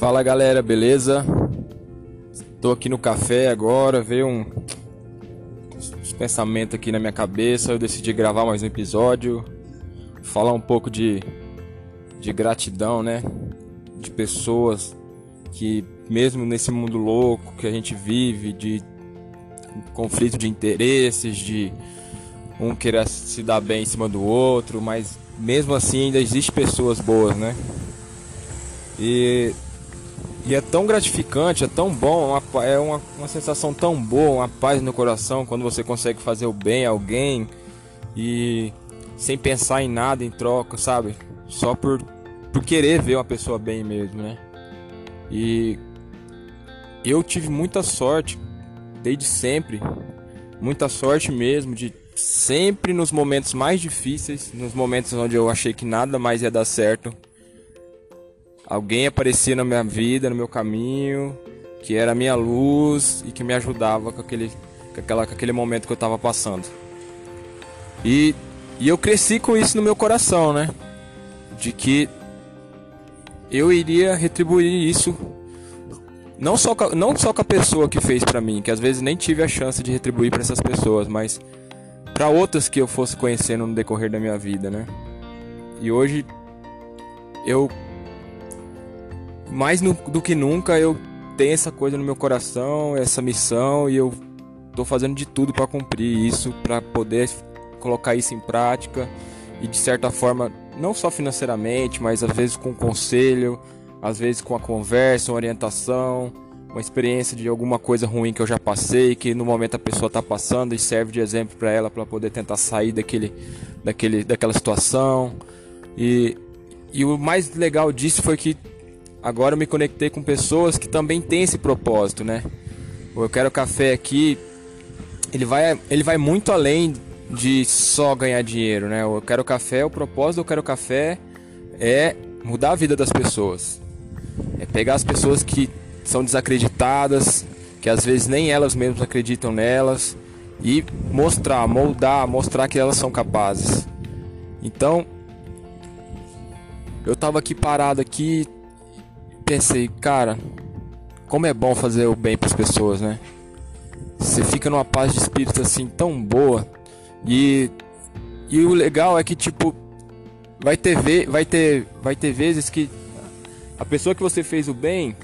Fala galera, beleza? Tô aqui no café agora, veio um pensamento aqui na minha cabeça, eu decidi gravar mais um episódio, falar um pouco de de gratidão, né? De pessoas que mesmo nesse mundo louco que a gente vive, de conflito de interesses, de um querer se dar bem em cima do outro, mas mesmo assim ainda existe pessoas boas, né? E, e é tão gratificante, é tão bom, é uma, uma sensação tão boa, uma paz no coração quando você consegue fazer o bem a alguém e sem pensar em nada em troca, sabe? Só por, por querer ver uma pessoa bem mesmo, né? E eu tive muita sorte, desde sempre, muita sorte mesmo de sempre nos momentos mais difíceis, nos momentos onde eu achei que nada mais ia dar certo, alguém aparecia na minha vida, no meu caminho, que era a minha luz e que me ajudava com aquele, com aquela, com aquele momento que eu estava passando. E, e eu cresci com isso no meu coração, né? De que eu iria retribuir isso não só, não só com a pessoa que fez para mim, que às vezes nem tive a chance de retribuir para essas pessoas, mas para outras que eu fosse conhecendo no decorrer da minha vida, né? E hoje eu mais no, do que nunca eu tenho essa coisa no meu coração, essa missão e eu tô fazendo de tudo para cumprir isso, para poder colocar isso em prática e de certa forma, não só financeiramente, mas às vezes com conselho, às vezes com a conversa, uma orientação, uma experiência de alguma coisa ruim que eu já passei, que no momento a pessoa está passando e serve de exemplo para ela para poder tentar sair daquele, daquele, daquela situação. E, e o mais legal disso foi que agora eu me conectei com pessoas que também têm esse propósito, né? Eu Quero Café aqui, ele vai, ele vai muito além de só ganhar dinheiro, né? Eu Quero Café, o propósito do Eu Quero Café é mudar a vida das pessoas. É pegar as pessoas que são desacreditadas, que às vezes nem elas mesmas acreditam nelas e mostrar, moldar, mostrar que elas são capazes. Então, eu tava aqui parado aqui, pensei, cara, como é bom fazer o bem para as pessoas, né? Você fica numa paz de espírito assim tão boa. E e o legal é que tipo vai ter ve vai ter vai ter vezes que a pessoa que você fez o bem,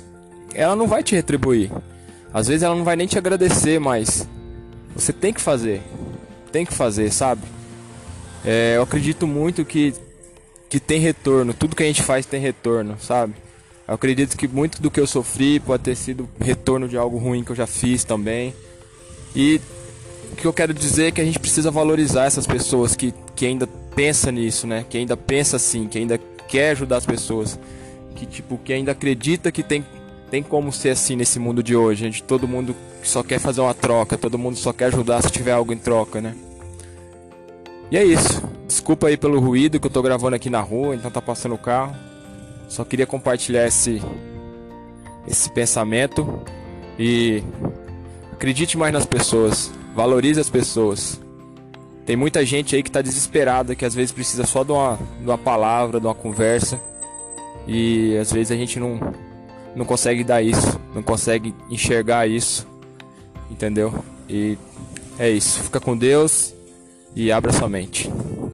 ela não vai te retribuir. Às vezes ela não vai nem te agradecer, mas você tem que fazer. Tem que fazer, sabe? É, eu acredito muito que, que tem retorno. Tudo que a gente faz tem retorno, sabe? Eu acredito que muito do que eu sofri pode ter sido retorno de algo ruim que eu já fiz também. E o que eu quero dizer é que a gente precisa valorizar essas pessoas que, que ainda pensa nisso, né? Que ainda pensa assim, que ainda quer ajudar as pessoas que tipo que ainda acredita que tem tem como ser assim nesse mundo de hoje, gente. Todo mundo só quer fazer uma troca, todo mundo só quer ajudar se tiver algo em troca, né? E é isso. Desculpa aí pelo ruído que eu tô gravando aqui na rua, então tá passando o carro. Só queria compartilhar esse esse pensamento e acredite mais nas pessoas, valorize as pessoas. Tem muita gente aí que tá desesperada, que às vezes precisa só de uma, de uma palavra, de uma conversa. E às vezes a gente não, não consegue dar isso, não consegue enxergar isso, entendeu? E é isso. Fica com Deus e abra sua mente.